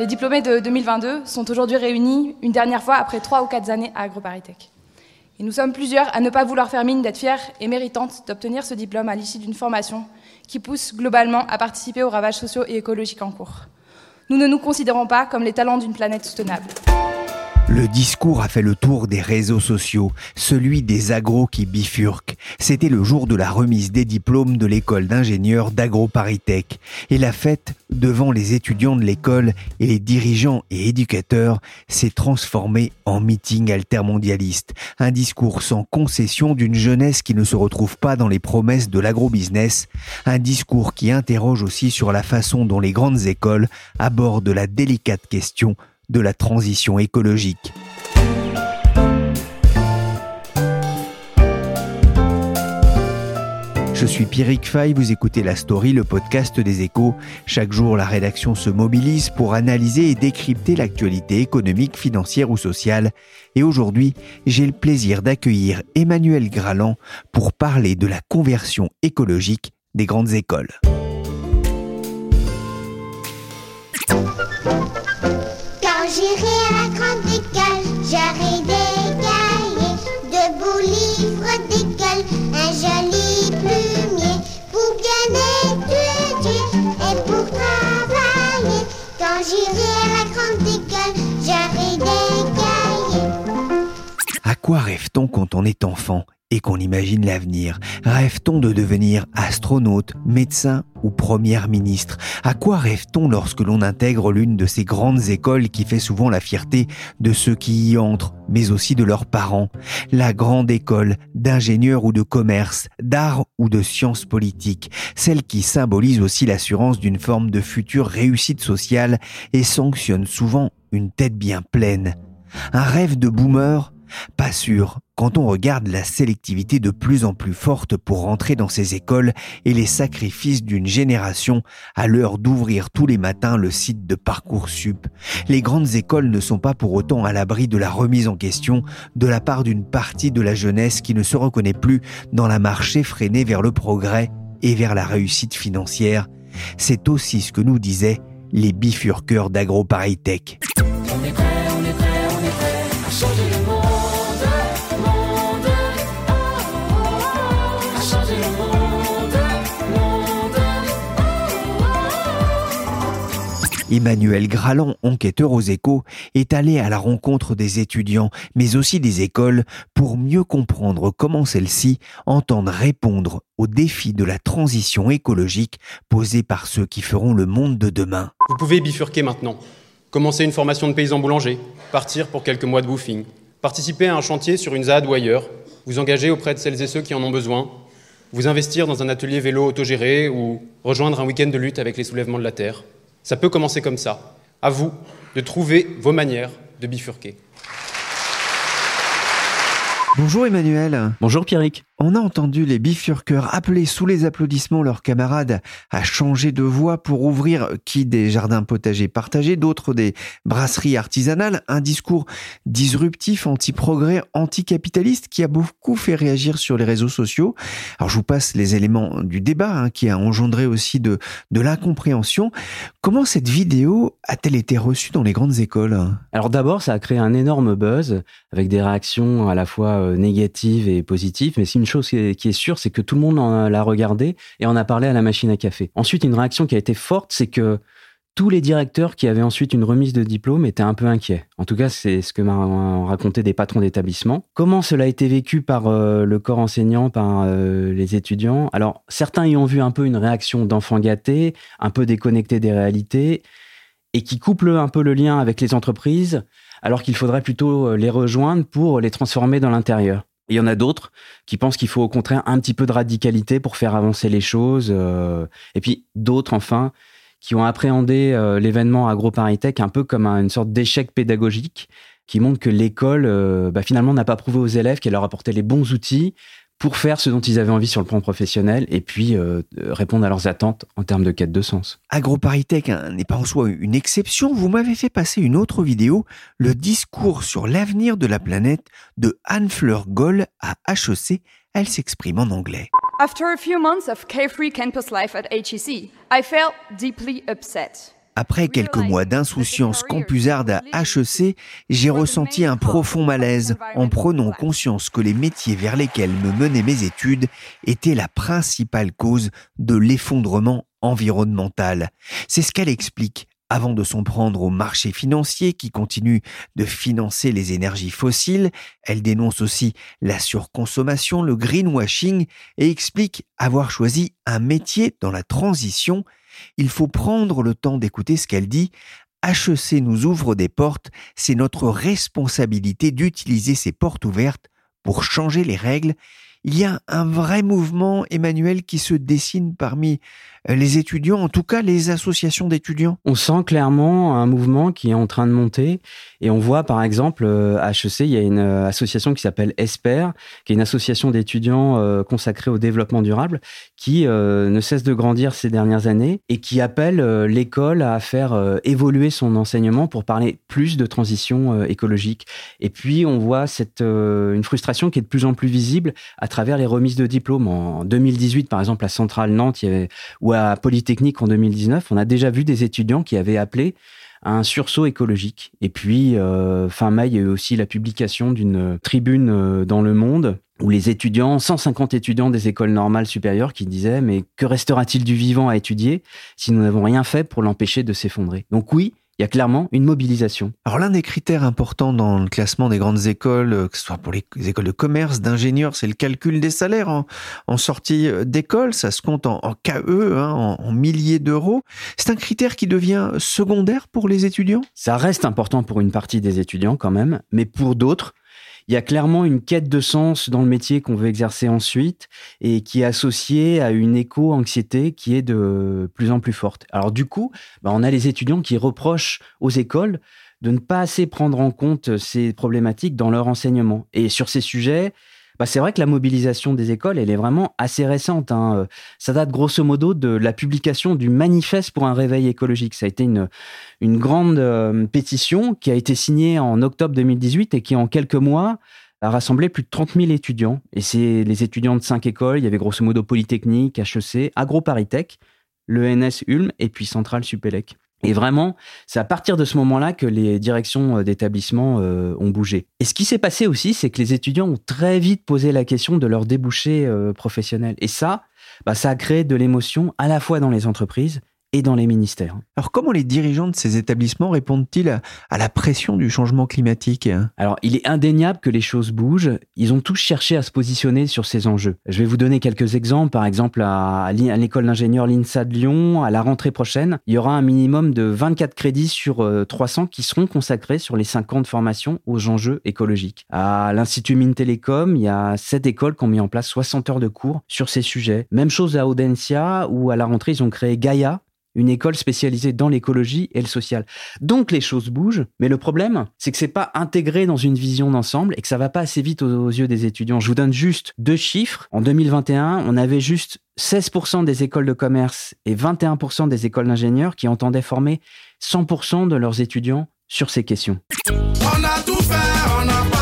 Les diplômés de 2022 sont aujourd'hui réunis une dernière fois après trois ou quatre années à AgroParisTech. Et nous sommes plusieurs à ne pas vouloir faire mine d'être fiers et méritantes d'obtenir ce diplôme à l'issue d'une formation qui pousse globalement à participer aux ravages sociaux et écologiques en cours. Nous ne nous considérons pas comme les talents d'une planète soutenable. Le discours a fait le tour des réseaux sociaux, celui des agros qui bifurquent. C'était le jour de la remise des diplômes de l'école d'ingénieurs d'AgroParisTech. Et la fête, devant les étudiants de l'école et les dirigeants et éducateurs, s'est transformée en meeting altermondialiste. Un discours sans concession d'une jeunesse qui ne se retrouve pas dans les promesses de l'agrobusiness. Un discours qui interroge aussi sur la façon dont les grandes écoles abordent la délicate question de la transition écologique. Je suis Pierrick Fay, vous écoutez La Story, le podcast des échos. Chaque jour, la rédaction se mobilise pour analyser et décrypter l'actualité économique, financière ou sociale. Et aujourd'hui, j'ai le plaisir d'accueillir Emmanuel Graland pour parler de la conversion écologique des grandes écoles. J'irai à la grande école, j'aurai des cahiers, de beaux livres d'école, un joli plumier pour bien étudier et pour travailler. Quand j'irai à la grande école, j'aurai des cahiers. À quoi rêve-t-on quand on est enfant? Et qu'on imagine l'avenir. Rêve-t-on de devenir astronaute, médecin ou première ministre? À quoi rêve-t-on lorsque l'on intègre l'une de ces grandes écoles qui fait souvent la fierté de ceux qui y entrent, mais aussi de leurs parents? La grande école d'ingénieur ou de commerce, d'art ou de sciences politiques, celle qui symbolise aussi l'assurance d'une forme de future réussite sociale et sanctionne souvent une tête bien pleine. Un rêve de boomer? Pas sûr, quand on regarde la sélectivité de plus en plus forte pour rentrer dans ces écoles et les sacrifices d'une génération à l'heure d'ouvrir tous les matins le site de Parcoursup. Les grandes écoles ne sont pas pour autant à l'abri de la remise en question de la part d'une partie de la jeunesse qui ne se reconnaît plus dans la marche effrénée vers le progrès et vers la réussite financière. C'est aussi ce que nous disaient les bifurqueurs d'AgroParisTech. Emmanuel Graland, enquêteur aux échos, est allé à la rencontre des étudiants, mais aussi des écoles, pour mieux comprendre comment celles-ci entendent répondre aux défis de la transition écologique posés par ceux qui feront le monde de demain. Vous pouvez bifurquer maintenant. Commencer une formation de paysan boulanger, partir pour quelques mois de woofing, participer à un chantier sur une ZAD ou ailleurs, vous engager auprès de celles et ceux qui en ont besoin, vous investir dans un atelier vélo autogéré ou rejoindre un week-end de lutte avec les soulèvements de la Terre. Ça peut commencer comme ça. À vous de trouver vos manières de bifurquer. Bonjour Emmanuel. Bonjour Pierrick. On a entendu les bifurqueurs appeler sous les applaudissements leurs camarades à changer de voie pour ouvrir qui des jardins potagers partagés, d'autres des brasseries artisanales, un discours disruptif, anti-progrès, anticapitaliste qui a beaucoup fait réagir sur les réseaux sociaux. Alors je vous passe les éléments du débat hein, qui a engendré aussi de, de l'incompréhension. Comment cette vidéo a-t-elle été reçue dans les grandes écoles? Alors d'abord, ça a créé un énorme buzz avec des réactions à la fois euh, négatives et positives, mais si chose qui est, sûre, c'est que tout le monde l'a regardé et en a parlé à la machine à café. Ensuite, une réaction qui a été forte, c'est que tous les directeurs qui avaient ensuite une remise de diplôme étaient un peu inquiets. En tout cas, c'est ce que m'ont raconté des patrons d'établissement. Comment cela a été vécu par euh, le corps enseignant, par euh, les étudiants? Alors, certains y ont vu un peu une réaction d'enfant gâté, un peu déconnecté des réalités, et qui couple un peu le lien avec les entreprises, alors qu'il faudrait plutôt euh, les rejoindre pour les transformer dans l'intérieur. Et il y en a d'autres qui pensent qu'il faut au contraire un petit peu de radicalité pour faire avancer les choses. euh, et puis d'autres, enfin, qui ont appréhendé euh, l'événement AgroParisTech un peu comme un- une sorte d'échec pédagogique qui montre que l'école, euh, bah, finalement, n'a pas prouvé aux élèves qu'elle leur apportait les bons outils pour faire ce dont ils avaient envie sur le plan professionnel et puis euh, répondre à leurs attentes en termes de quête de sens. AgroParisTech hein, n'est pas en soi une exception. Vous m'avez fait passer une autre vidéo, le discours sur l'avenir de la planète de Anne-Fleur Goll à HEC. Elle s'exprime en anglais. After a few months of carefree campus life at HEC, I felt deeply upset. Après quelques mois d'insouciance campusarde à HEC, j'ai ressenti un profond malaise en prenant conscience que les métiers vers lesquels me menaient mes études étaient la principale cause de l'effondrement environnemental. C'est ce qu'elle explique avant de s'en prendre au marché financier qui continue de financer les énergies fossiles. Elle dénonce aussi la surconsommation, le greenwashing et explique avoir choisi un métier dans la transition il faut prendre le temps d'écouter ce qu'elle dit. HEC nous ouvre des portes, c'est notre responsabilité d'utiliser ces portes ouvertes pour changer les règles. Il y a un vrai mouvement, Emmanuel, qui se dessine parmi les étudiants, en tout cas les associations d'étudiants. On sent clairement un mouvement qui est en train de monter et on voit par exemple euh, à HEC, il y a une euh, association qui s'appelle ESPER, qui est une association d'étudiants euh, consacrée au développement durable qui euh, ne cesse de grandir ces dernières années et qui appelle euh, l'école à faire euh, évoluer son enseignement pour parler plus de transition euh, écologique. Et puis on voit cette euh, une frustration qui est de plus en plus visible à travers les remises de diplômes. En 2018 par exemple à Centrale Nantes, il y avait à Polytechnique en 2019, on a déjà vu des étudiants qui avaient appelé à un sursaut écologique. Et puis, euh, fin mai, il y a eu aussi la publication d'une tribune euh, dans Le Monde où les étudiants, 150 étudiants des écoles normales supérieures qui disaient mais que restera-t-il du vivant à étudier si nous n'avons rien fait pour l'empêcher de s'effondrer? Donc oui, il y a clairement une mobilisation. Alors l'un des critères importants dans le classement des grandes écoles, euh, que ce soit pour les écoles de commerce, d'ingénieurs, c'est le calcul des salaires en, en sortie euh, d'école. Ça se compte en, en KE, hein, en, en milliers d'euros. C'est un critère qui devient secondaire pour les étudiants? Ça reste important pour une partie des étudiants quand même, mais pour d'autres, il y a clairement une quête de sens dans le métier qu'on veut exercer ensuite et qui est associée à une éco-anxiété qui est de plus en plus forte. Alors du coup, bah, on a les étudiants qui reprochent aux écoles de ne pas assez prendre en compte ces problématiques dans leur enseignement. Et sur ces sujets, bah, c'est vrai que la mobilisation des écoles, elle est vraiment assez récente. hein. Euh, Ça date grosso modo de la publication du manifeste pour un réveil écologique. Ça a été une, une grande euh, pétition qui a été signée en octobre 2018 et qui, en quelques mois, a rassemblé plus de 30 000 étudiants. Et c'est les étudiants de cinq écoles. Il y avait grosso modo Polytechnique, HEC, AgroParisTech, l'ENS Ulm et puis Centrale Supélec. Et vraiment, c'est à partir de ce moment-là que les directions euh, d'établissement euh, ont bougé. Et ce qui s'est passé aussi, c'est que les étudiants ont très vite posé la question de leur débouché euh, professionnel. Et ça, bah, ça a créé de l'émotion à la fois dans les entreprises et dans les ministères. Alors comment les dirigeants de ces établissements répondent-ils à, à la pression du changement climatique Alors, il est indéniable que les choses bougent. Ils ont tous cherché à se positionner sur ces enjeux. Je vais vous donner quelques exemples. Par exemple, à, l'école d'ingénieurs l'INSA de Lyon, à la rentrée prochaine, il y aura un minimum de 24 crédits sur euh, 300 qui seront consacrés sur les 50 formations aux enjeux écologiques. À l'Institut Mines Télécom, il y a 7 écoles qui ont mis en place 60 heures de cours sur ces sujets. Même chose à Audencia, où à la rentrée, ils ont créé Gaia, une école spécialisée dans l'écologie et le social. Donc les choses bougent, mais le problème, c'est que c'est pas intégré dans une vision d'ensemble et que ça va pas assez vite aux, aux yeux des étudiants. Je vous donne juste deux chiffres. En 2021, on avait juste 16% des écoles de commerce et 21% des écoles d'ingénieurs qui entendaient former 100% de leurs étudiants sur ces questions. On a tout fait, on a parlé,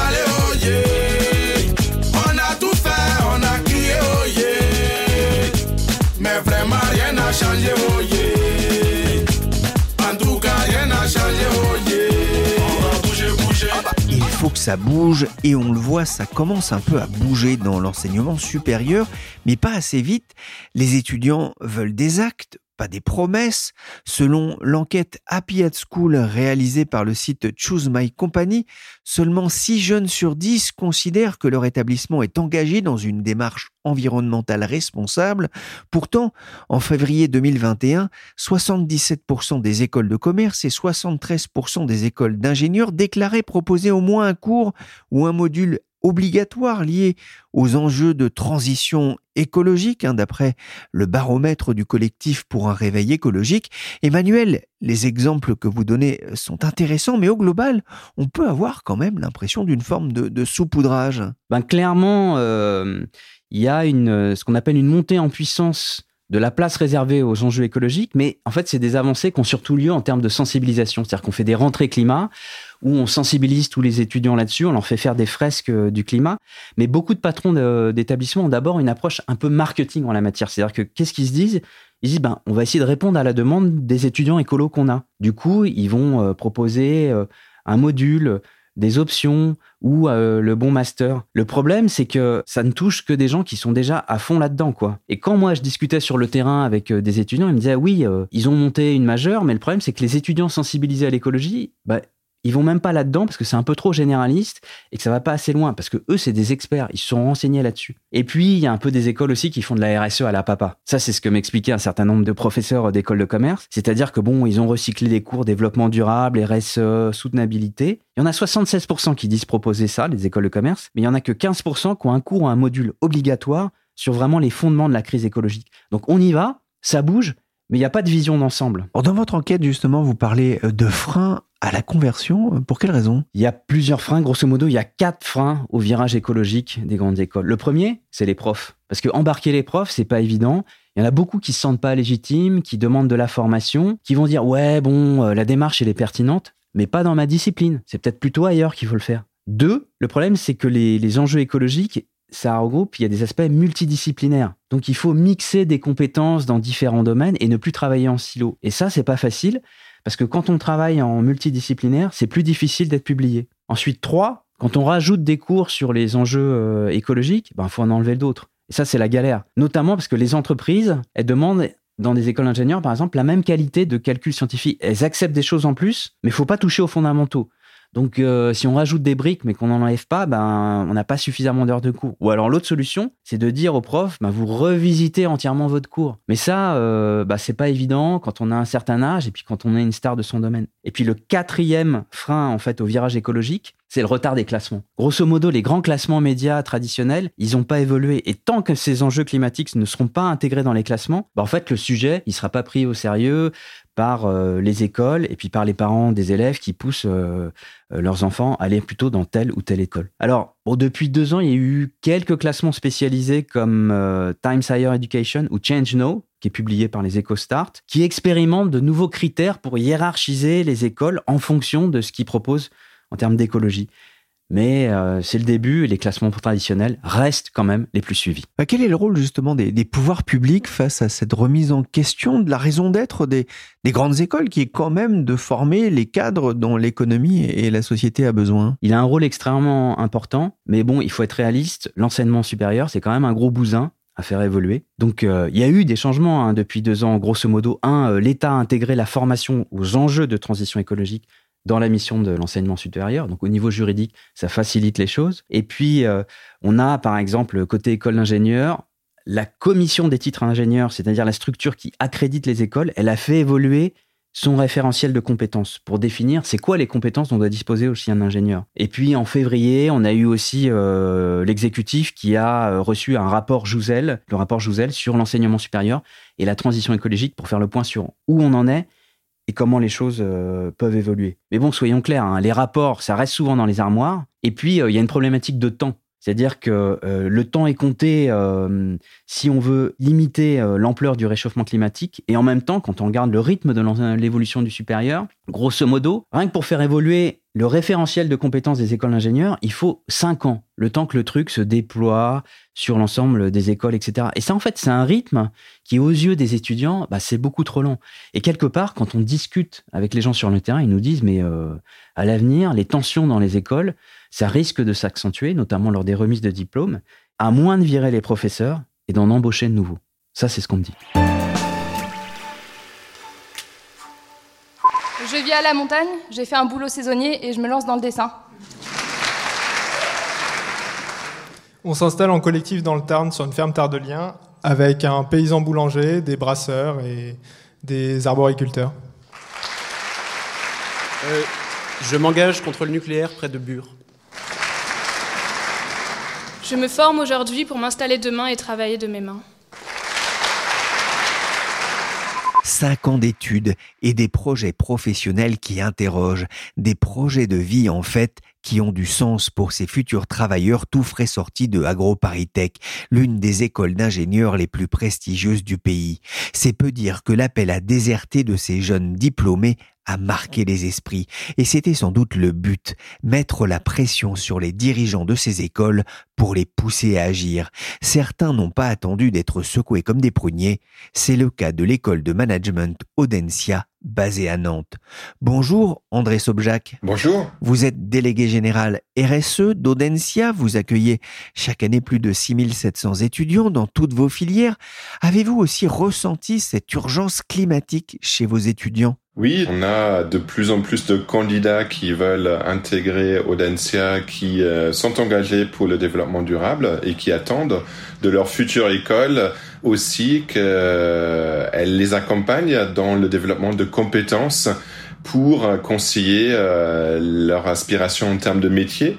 ça bouge et on le voit, ça commence un peu à bouger dans l'enseignement supérieur, mais pas assez vite. Les étudiants veulent des actes, pas des promesses. Selon l'enquête Happy at School réalisée par le site Choose My Company, seulement 6 jeunes sur 10 considèrent que leur établissement est engagé dans une démarche environnementale responsable. Pourtant, en février 2021, 77% des écoles de commerce et 73% des écoles d'ingénieurs déclaraient proposer au moins un cours ou un module obligatoire lié aux enjeux de transition écologique, hein, d'après le baromètre du collectif pour un réveil écologique. Emmanuel, les exemples que vous donnez sont intéressants, mais au global, on peut avoir quand même l'impression d'une forme de, saupoudrage. Ben, clairement, euh, il y a une, ce qu'on appelle une montée en puissance de la place réservée aux enjeux écologiques, mais en fait, c'est des avancées qui ont surtout lieu en termes de sensibilisation. C'est-à-dire qu'on fait des rentrées climat où on sensibilise tous les étudiants là-dessus, on leur fait faire des fresques euh, du climat. Mais beaucoup de patrons d'établissements ont d'abord une approche un peu marketing en la matière. C'est-à-dire que qu'est-ce qu'ils se disent? Ils disent, ben, on va essayer de répondre à la demande des étudiants écolos qu'on a. Du coup, ils vont euh, proposer euh, un module, des options ou le bon master. Le problème, c'est que ça ne touche que des gens qui sont déjà à fond là-dedans, quoi. Et quand moi je discutais sur le terrain avec des étudiants, ils me disaient oui, euh, ils ont monté une majeure, mais le problème c'est que les étudiants sensibilisés à l'écologie, bah, ils vont même pas là-dedans parce que c'est un peu trop généraliste et que ça va pas assez loin parce que eux c'est des experts, ils se sont renseignés là-dessus. Et puis il y a un peu des écoles aussi qui font de la RSE à la papa. Ça c'est ce que m'expliquait un certain nombre de professeurs d'écoles de commerce, c'est-à-dire que bon, ils ont recyclé des cours développement durable, RSE, soutenabilité. Il y en a 76% qui disent proposer ça, les écoles de commerce, mais il y en a que 15% qui ont un cours ou un module obligatoire sur vraiment les fondements de la crise écologique. Donc on y va, ça bouge, mais il n'y a pas de vision d'ensemble. Dans votre enquête, justement, vous parlez euh, de freins à la conversion. Pour quelle raison? Il y a plusieurs freins. Grosso modo, il y a quatre freins au virage écologique des grandes écoles. Le premier, c'est les profs. Parce que embarquer les profs, c'est pas évident. Il y en a beaucoup qui se sentent pas légitimes, qui demandent de la formation, qui vont dire ouais bon, euh, la démarche elle est pertinente, mais pas dans ma discipline. C'est peut-être plutôt ailleurs qu'il faut le faire. Deux, le problème c'est que les, les enjeux écologiques, ça regroupe, il y a des aspects multidisciplinaires. Donc il faut mixer des compétences dans différents domaines et ne plus travailler en silo. Et ça, c'est pas facile parce que quand on travaille en multidisciplinaire, c'est plus difficile d'être publié. Ensuite, trois, quand on rajoute des cours sur les enjeux euh, écologiques, ben faut en enlever d'autres. Et ça, c'est la galère. Notamment parce que les entreprises, elles demandent dans des écoles d'ingénieurs, par exemple, la même qualité de calcul scientifique. Elles acceptent des choses en plus, mais il faut pas toucher aux fondamentaux. Donc, euh, si on rajoute des briques mais qu'on n'en enlève pas, ben, on n'a pas suffisamment d'heures de cours. Ou alors, l'autre solution, c'est de dire aux profs, ben, vous revisitez entièrement votre cours. Mais ça, euh, bah, c'est pas évident quand on a un certain âge et puis quand on est une star de son domaine. Et puis, le quatrième frein, en fait, au virage écologique, c'est le retard des classements. Grosso modo, les grands classements médias traditionnels, ils n'ont pas évolué. Et tant que ces enjeux climatiques ne seront pas intégrés dans les classements, bah, en fait, le sujet, il sera pas pris au sérieux par euh, les écoles et puis par les parents des élèves qui poussent euh, euh, leurs enfants à aller plutôt dans telle ou telle école. Alors, depuis deux ans, il y a eu quelques classements spécialisés comme Times Higher Education ou Change Now, qui est publié par les EcoStart, qui expérimentent de nouveaux critères pour hiérarchiser les écoles en fonction de ce qu'ils proposent en termes d'écologie. Mais euh, c'est le début et les classements traditionnels restent quand même les plus suivis. Bah, Quel est le rôle justement des, des pouvoirs publics face à cette remise en question de la raison d'être des, des grandes écoles qui est quand même de former les cadres dont l'économie et la société a besoin? Il a un rôle extrêmement important, mais bon, il faut être réaliste. L'enseignement supérieur, c'est quand même un gros bousin à faire évoluer. Donc, euh, il y a eu des changements hein, depuis deux ans. Grosso modo, un, euh, l'État a intégré la formation aux enjeux de transition écologique dans la mission de l'enseignement supérieur. Donc, au niveau juridique, ça facilite les choses. Et puis, euh, on a, par exemple, côté école d'ingénieurs, la commission des titres ingénieurs, c'est-à-dire la structure qui accrédite les écoles, elle a fait évoluer son référentiel de compétences pour définir c'est quoi les compétences dont doit disposer aussi un ingénieur. Et puis en février, on a eu aussi euh, l'exécutif qui a euh, reçu un rapport Jouzel, le rapport Jouzel sur l'enseignement supérieur et la transition écologique pour faire le point sur où on en est et comment les choses euh, peuvent évoluer. Mais bon, soyons clairs, hein, les rapports, ça reste souvent dans les armoires. Et puis, euh, il y a une problématique de temps. C'est-à-dire que euh, le temps est compté si on veut limiter l'ampleur du réchauffement climatique. Et en même temps, quand on regarde le rythme de l'évolution du supérieur, grosso modo, rien que pour faire évoluer le référentiel de compétences des écoles d'ingénieurs, il faut cinq ans, le temps que le truc se déploie sur l'ensemble des écoles, etc. Et ça, en fait, c'est un rythme qui, aux yeux des étudiants, bah, c'est beaucoup trop long. Et quelque part, quand on discute avec les gens sur le terrain, ils nous disent, mais euh, à l'avenir, les tensions dans les écoles, ça risque de s'accentuer, notamment lors des remises de diplômes, à moins de virer les professeurs et d'en embaucher de nouveaux. Ça, c'est ce qu'on me dit. Je vis à la montagne, j'ai fait un boulot saisonnier et je me lance dans le dessin. On s'installe en collectif dans le Tarn sur une ferme tardelien avec un paysan boulanger, des brasseurs et des arboriculteurs. Euh, je m'engage contre le nucléaire près de Bure. Je me forme aujourd'hui pour m'installer demain et travailler de mes mains. Cinq ans d'études et des projets professionnels qui interrogent, des projets de vie en fait qui ont du sens pour ces futurs travailleurs tout frais sortis de AgroParisTech, l'une des écoles d'ingénieurs les plus prestigieuses du pays. C'est peu dire que l'appel à déserter de ces jeunes diplômés a marqué les esprits, et c'était sans doute le but, mettre la pression sur les dirigeants de ces écoles pour les pousser à agir. Certains n'ont pas attendu d'être secoués comme des pruniers, c'est le cas de l'école de management Audencia basée à Nantes. Bonjour André Sobjac. Bonjour. Vous êtes délégué général RSE d'Audencia, vous accueillez chaque année plus de 6700 étudiants dans toutes vos filières. Avez-vous aussi ressenti cette urgence climatique chez vos étudiants? Oui, on a de plus en plus de candidats qui veulent intégrer Audencia, qui euh, sont engagés pour le développement durable et qui attendent de leur future école aussi qu'elle les accompagne dans le développement de compétences pour conseiller euh, leur aspiration en termes de métier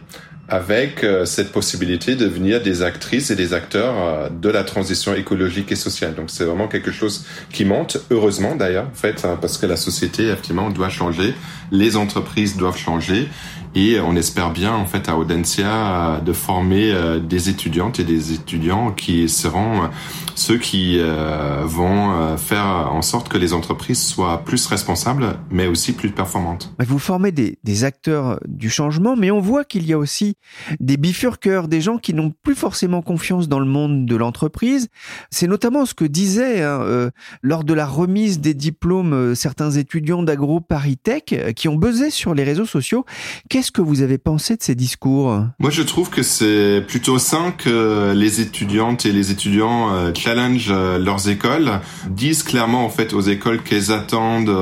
avec euh, cette possibilité de devenir des actrices et des acteurs euh, de la transition écologique et sociale. Donc c'est vraiment quelque chose qui monte, heureusement d'ailleurs, en fait, hein, parce que la société, effectivement, doit changer, les entreprises doivent changer, et on espère bien, en fait, à Audencia, de former euh, des étudiantes et des étudiants qui seront ceux qui vont faire en sorte que les entreprises soient plus responsables, mais aussi plus performantes. Vous formez des, acteurs du changement, mais on voit qu'il y a aussi des bifurqueurs, des gens qui n'ont plus forcément confiance dans le monde de l'entreprise. C'est notamment ce que disaient hein, euh, lors de la remise des diplômes euh, certains étudiants d'Agro Paris Tech euh, qui ont buzzé sur les réseaux sociaux. Qu'est-ce que vous avez pensé de ces discours? Moi, je trouve que c'est plutôt sain que les étudiantes et les étudiants challenge leurs écoles, disent clairement en fait aux écoles qu'elles attendent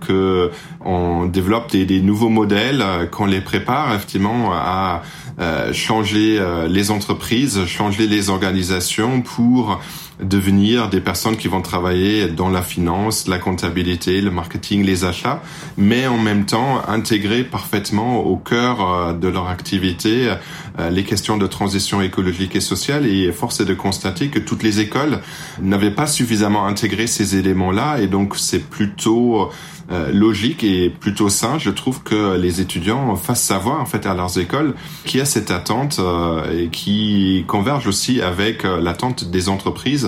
que on développe des, nouveaux modèles, qu'on les prépare effectivement à euh, changer euh, les entreprises, changer les organisations pour devenir des personnes qui vont travailler dans la finance, la comptabilité, le marketing, les achats, mais en même temps intégrer parfaitement au cœur euh, de leur activité les questions de transition écologique et sociale. Et force est de constater que toutes les écoles n'avaient pas suffisamment intégré ces éléments-là, et donc c'est plutôt euh, logique et plutôt sain, je trouve que les étudiants fassent savoir en fait à leurs écoles qu'il y a cette attente euh, et qui converge aussi avec euh, l'attente des entreprises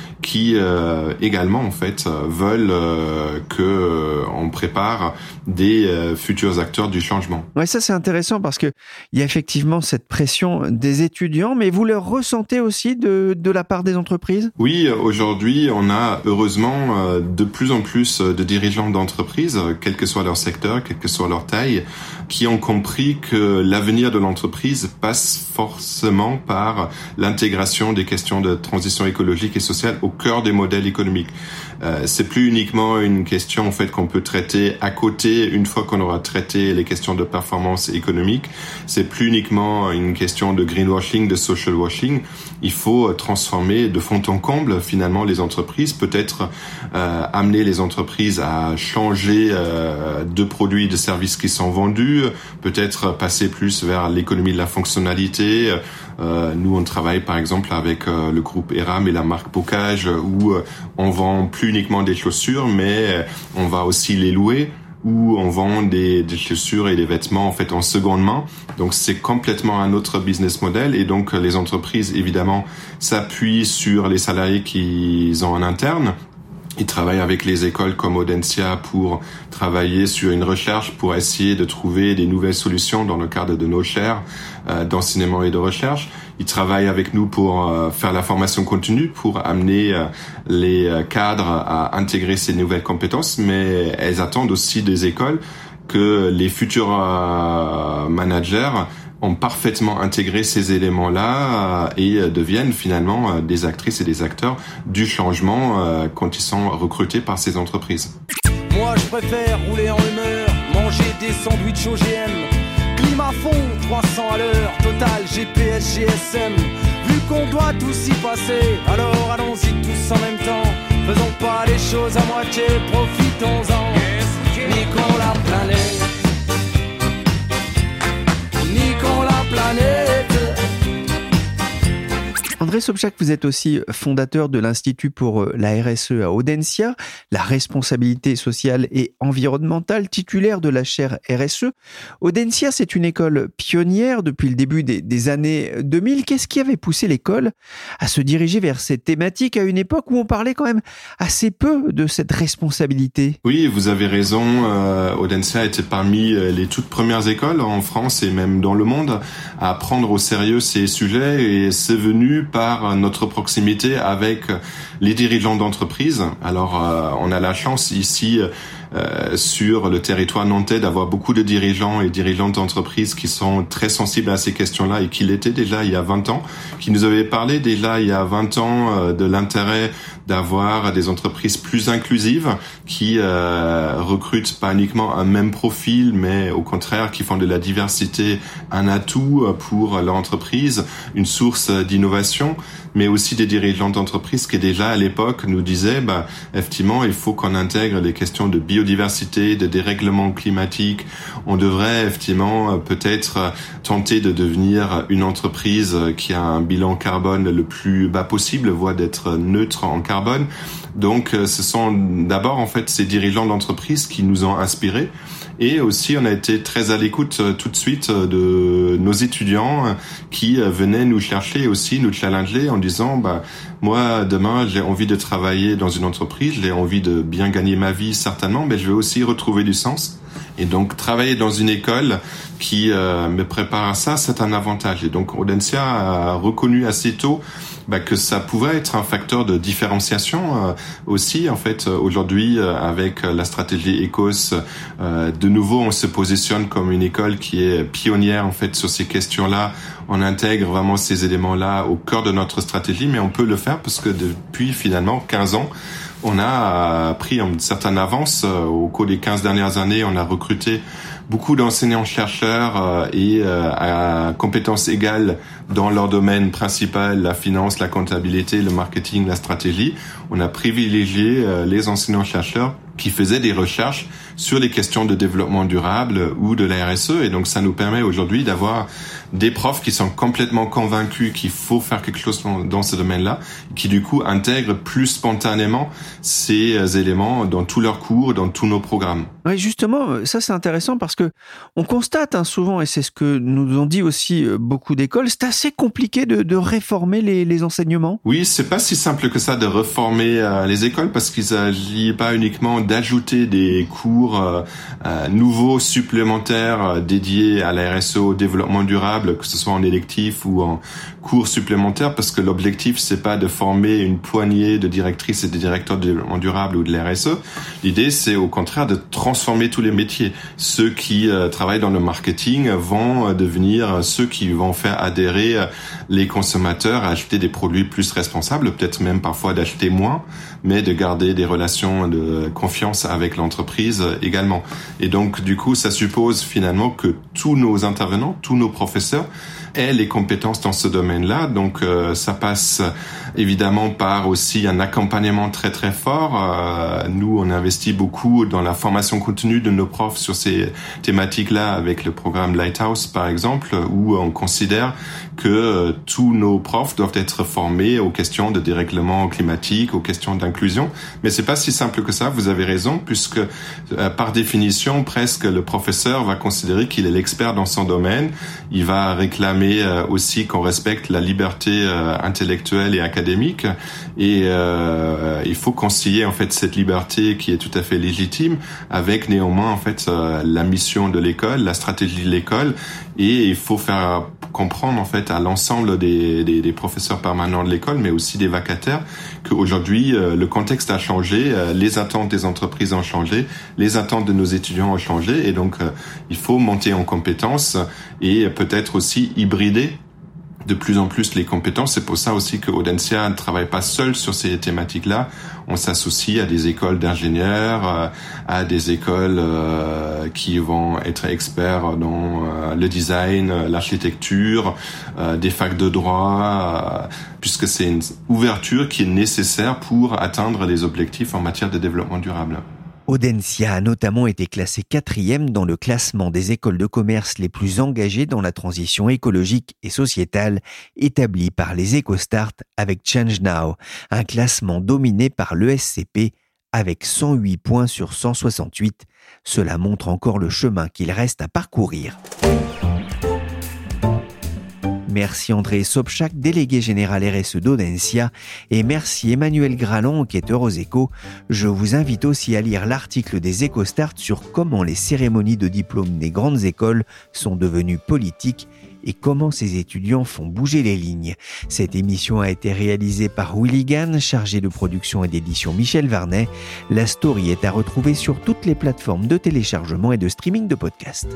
qui euh, également en fait veulent euh, que euh, on prépare des euh, futurs acteurs du changement. Ouais, ça c'est intéressant parce que il y a effectivement cette pression des étudiants, mais vous le ressentez aussi de de la part des entreprises? Oui, aujourd'hui, on a heureusement de plus en plus de dirigeants d'entreprises, quel que soit leur secteur, quelle que soit leur taille, qui ont compris que l'avenir de l'entreprise passe forcément par l'intégration des questions de transition écologique et sociale au cœur des modèles économiques. Euh, c'est plus uniquement une question en fait qu'on peut traiter à côté une fois qu'on aura traité les questions de performance économique. C'est plus uniquement une question de greenwashing, de social washing. Il faut transformer de fond en comble finalement les entreprises, peut-être euh, amener les entreprises à changer euh, de produits, de services qui sont vendus, peut-être passer plus vers l'économie de la fonctionnalité. Euh, nous, on travaille par exemple avec euh, le groupe Eram et la marque Bocage où euh, on vend plus uniquement des chaussures, mais on va aussi les louer où on vend des, des, chaussures et des vêtements en fait en seconde main. Donc c'est complètement un autre business model et donc les entreprises évidemment s'appuient sur les salariés qu'ils ont en interne Il travaille avec les écoles comme Audencia pour travailler sur une recherche pour essayer de trouver des nouvelles solutions dans le cadre de nos chaires euh, d'enseignement et de recherche. Il travaille avec nous pour euh, faire la formation continue, pour amener euh, les cadres à intégrer ces nouvelles compétences, mais elles attendent aussi des écoles que les futurs managers ont parfaitement intégré ces éléments-là euh, et euh, deviennent finalement euh, des actrices et des acteurs du changement quand ils sont recrutés par ces entreprises. Moi je préfère rouler en humeur, manger des sandwichs OGM. Climat fond, 300 à l'heure, total GPS, GSM. Vu qu'on doit tous y passer, alors allons-y tous en même temps. Faisons pas les choses à moitié, profitons-en. Niquons la planète. André Sobchak, vous êtes aussi fondateur de l'Institut pour euh, la RSE à Audencia, la responsabilité sociale et environnementale, titulaire de la chaire RSE. Audencia, c'est une école pionnière depuis le début des, années 2000. Qu'est-ce qui avait poussé l'école à se diriger vers cette thématique à une époque où on parlait quand même assez peu de cette responsabilité? Oui, vous avez raison. Euh, Audencia était parmi euh, les toutes premières écoles en France et même dans le monde à prendre au sérieux ces sujets et c'est venu par notre proximité avec les dirigeants d'entreprise. Alors, euh, on a la chance ici euh, sur le territoire nantais d'avoir beaucoup de dirigeants et dirigeantes d'entreprises qui sont très sensibles à ces questions-là et qui l'étaient déjà il y a 20 ans, qui nous avaient parlé déjà il y a 20 ans euh, de l'intérêt d'avoir des entreprises plus inclusives qui euh, recrutent pas uniquement un même profil, mais au contraire qui font de la diversité un atout pour l'entreprise, une source d'innovation, mais aussi des dirigeants d'entreprise qui déjà à l'époque nous disaient, bah, effectivement, il faut qu'on intègre les questions de biodiversité, de dérèglement climatique. On devrait effectivement peut-être tenter de devenir une entreprise qui a un bilan carbone le plus bas possible, voire d'être neutre en carbone. Donc, ce sont d'abord en fait ces dirigeants d'entreprise qui nous ont inspirés. Et aussi, on a été très à l'écoute euh, tout de suite euh, de nos étudiants euh, qui venaient nous chercher aussi, nous challenger en disant, bah, moi, demain, j'ai envie de travailler dans une entreprise, j'ai envie de bien gagner ma vie, certainement, mais je veux aussi retrouver du sens. Et donc, travailler dans une école qui euh, me prépare à ça, c'est un avantage. Et donc, Audencia a reconnu assez tôt bah, que ça pouvait être un facteur de différenciation euh, aussi. En fait, aujourd'hui, euh, avec la stratégie ECOS, euh, de nouveau, on se positionne comme une école qui est pionnière en fait sur ces questions-là. On intègre vraiment ces éléments-là au cœur de notre stratégie, mais on peut le faire parce que depuis finalement 15 ans, on a pris une certaine avance. Au cours des 15 dernières années, on a recruté beaucoup d'enseignants-chercheurs euh, et euh, à compétences égales dans leur domaine principal, la finance, la comptabilité, le marketing, la stratégie. On a privilégié euh, les enseignants-chercheurs qui faisaient des recherches sur les questions de développement durable ou de la RSE. Et donc, ça nous permet aujourd'hui d'avoir des profs qui sont complètement convaincus qu'il faut faire quelque chose dans, dans ce domaine-là, qui du coup intègrent plus spontanément ces euh, éléments dans tous leurs cours, dans tous nos programmes. Oui, justement, euh, ça c'est intéressant parce que on constate hein, souvent, et c'est ce que nous ont dit aussi euh, beaucoup d'écoles, c'est assez compliqué de, de réformer les, les, enseignements. Oui, c'est pas si simple que ça de reformer euh, les écoles parce qu'il s'agit pas uniquement d'ajouter des cours euh, nouveaux supplémentaires dédiés à la RSE, au développement durable, que ce soit en électif ou en cours supplémentaires, parce que l'objectif c'est pas de former une poignée de directrices et de directeurs de développement durable ou de la RSE. L'idée c'est au contraire de transformer tous les métiers. Ceux qui euh, travaillent dans le marketing vont euh, devenir ceux qui vont faire adhérer euh, les consommateurs à acheter des produits plus responsables, peut-être même parfois d'acheter moins, mais de garder des relations de confiance avec l'entreprise également. Et donc du coup, ça suppose finalement que tous nos intervenants, tous nos professeurs aient les compétences dans ce domaine-là. Donc euh, ça passe évidemment par aussi un accompagnement très très fort. Euh, nous, on investit beaucoup dans la formation continue de nos profs sur ces thématiques-là avec le programme Lighthouse par exemple, où on considère que euh, tous nos profs doivent être formés aux questions de dérèglement climatique, aux questions d'inclusion. Mais c'est pas si simple que ça. Vous avez raison, puisque euh, par définition, presque le professeur va considérer qu'il est l'expert dans son domaine. Il va réclamer euh, aussi qu'on respecte la liberté euh, intellectuelle et académique. Et il faut concilier en fait cette liberté qui est tout à fait légitime avec néanmoins en fait la mission de l'école, la stratégie de l'école. Et il faut faire comprendre en fait à l'ensemble des, des, des, professeurs permanents de l'école, mais aussi des vacataires, qu'aujourd'hui euh, le contexte a changé, euh, les attentes des entreprises ont changé, les attentes de nos étudiants ont changé, et donc euh, il faut monter en compétences et peut-être aussi hybrider de plus en plus les compétences. C'est pour ça aussi que Audencia ne travaille pas seul sur ces thématiques-là. On s'associe à des écoles d'ingénieurs, euh, à des écoles euh, qui vont être experts dans euh, le design, l'architecture, des facs de droit, puisque c'est une ouverture qui est nécessaire pour atteindre les objectifs en matière de développement durable. Audencia a notamment été classé quatrième dans le classement des écoles de commerce les plus engagées dans la transition écologique et sociétale établi par les EcoStart avec Change Now, un classement dominé par l'ESCP avec 108 points sur 168. Cela montre encore le chemin qu'il reste à parcourir. Merci André Sobchak, délégué général RSE d'Audencia, et merci Emmanuel Gralon, enquêteur aux échos. Je vous invite aussi à lire l'article des EcoStart sur comment les cérémonies de diplôme des grandes écoles sont devenues politiques et comment ces étudiants font bouger les lignes. Cette émission a été réalisée par Willy Gann, chargé de production et d'édition Michel Varnet. La story est à retrouver sur toutes les plateformes de téléchargement et de streaming de podcasts.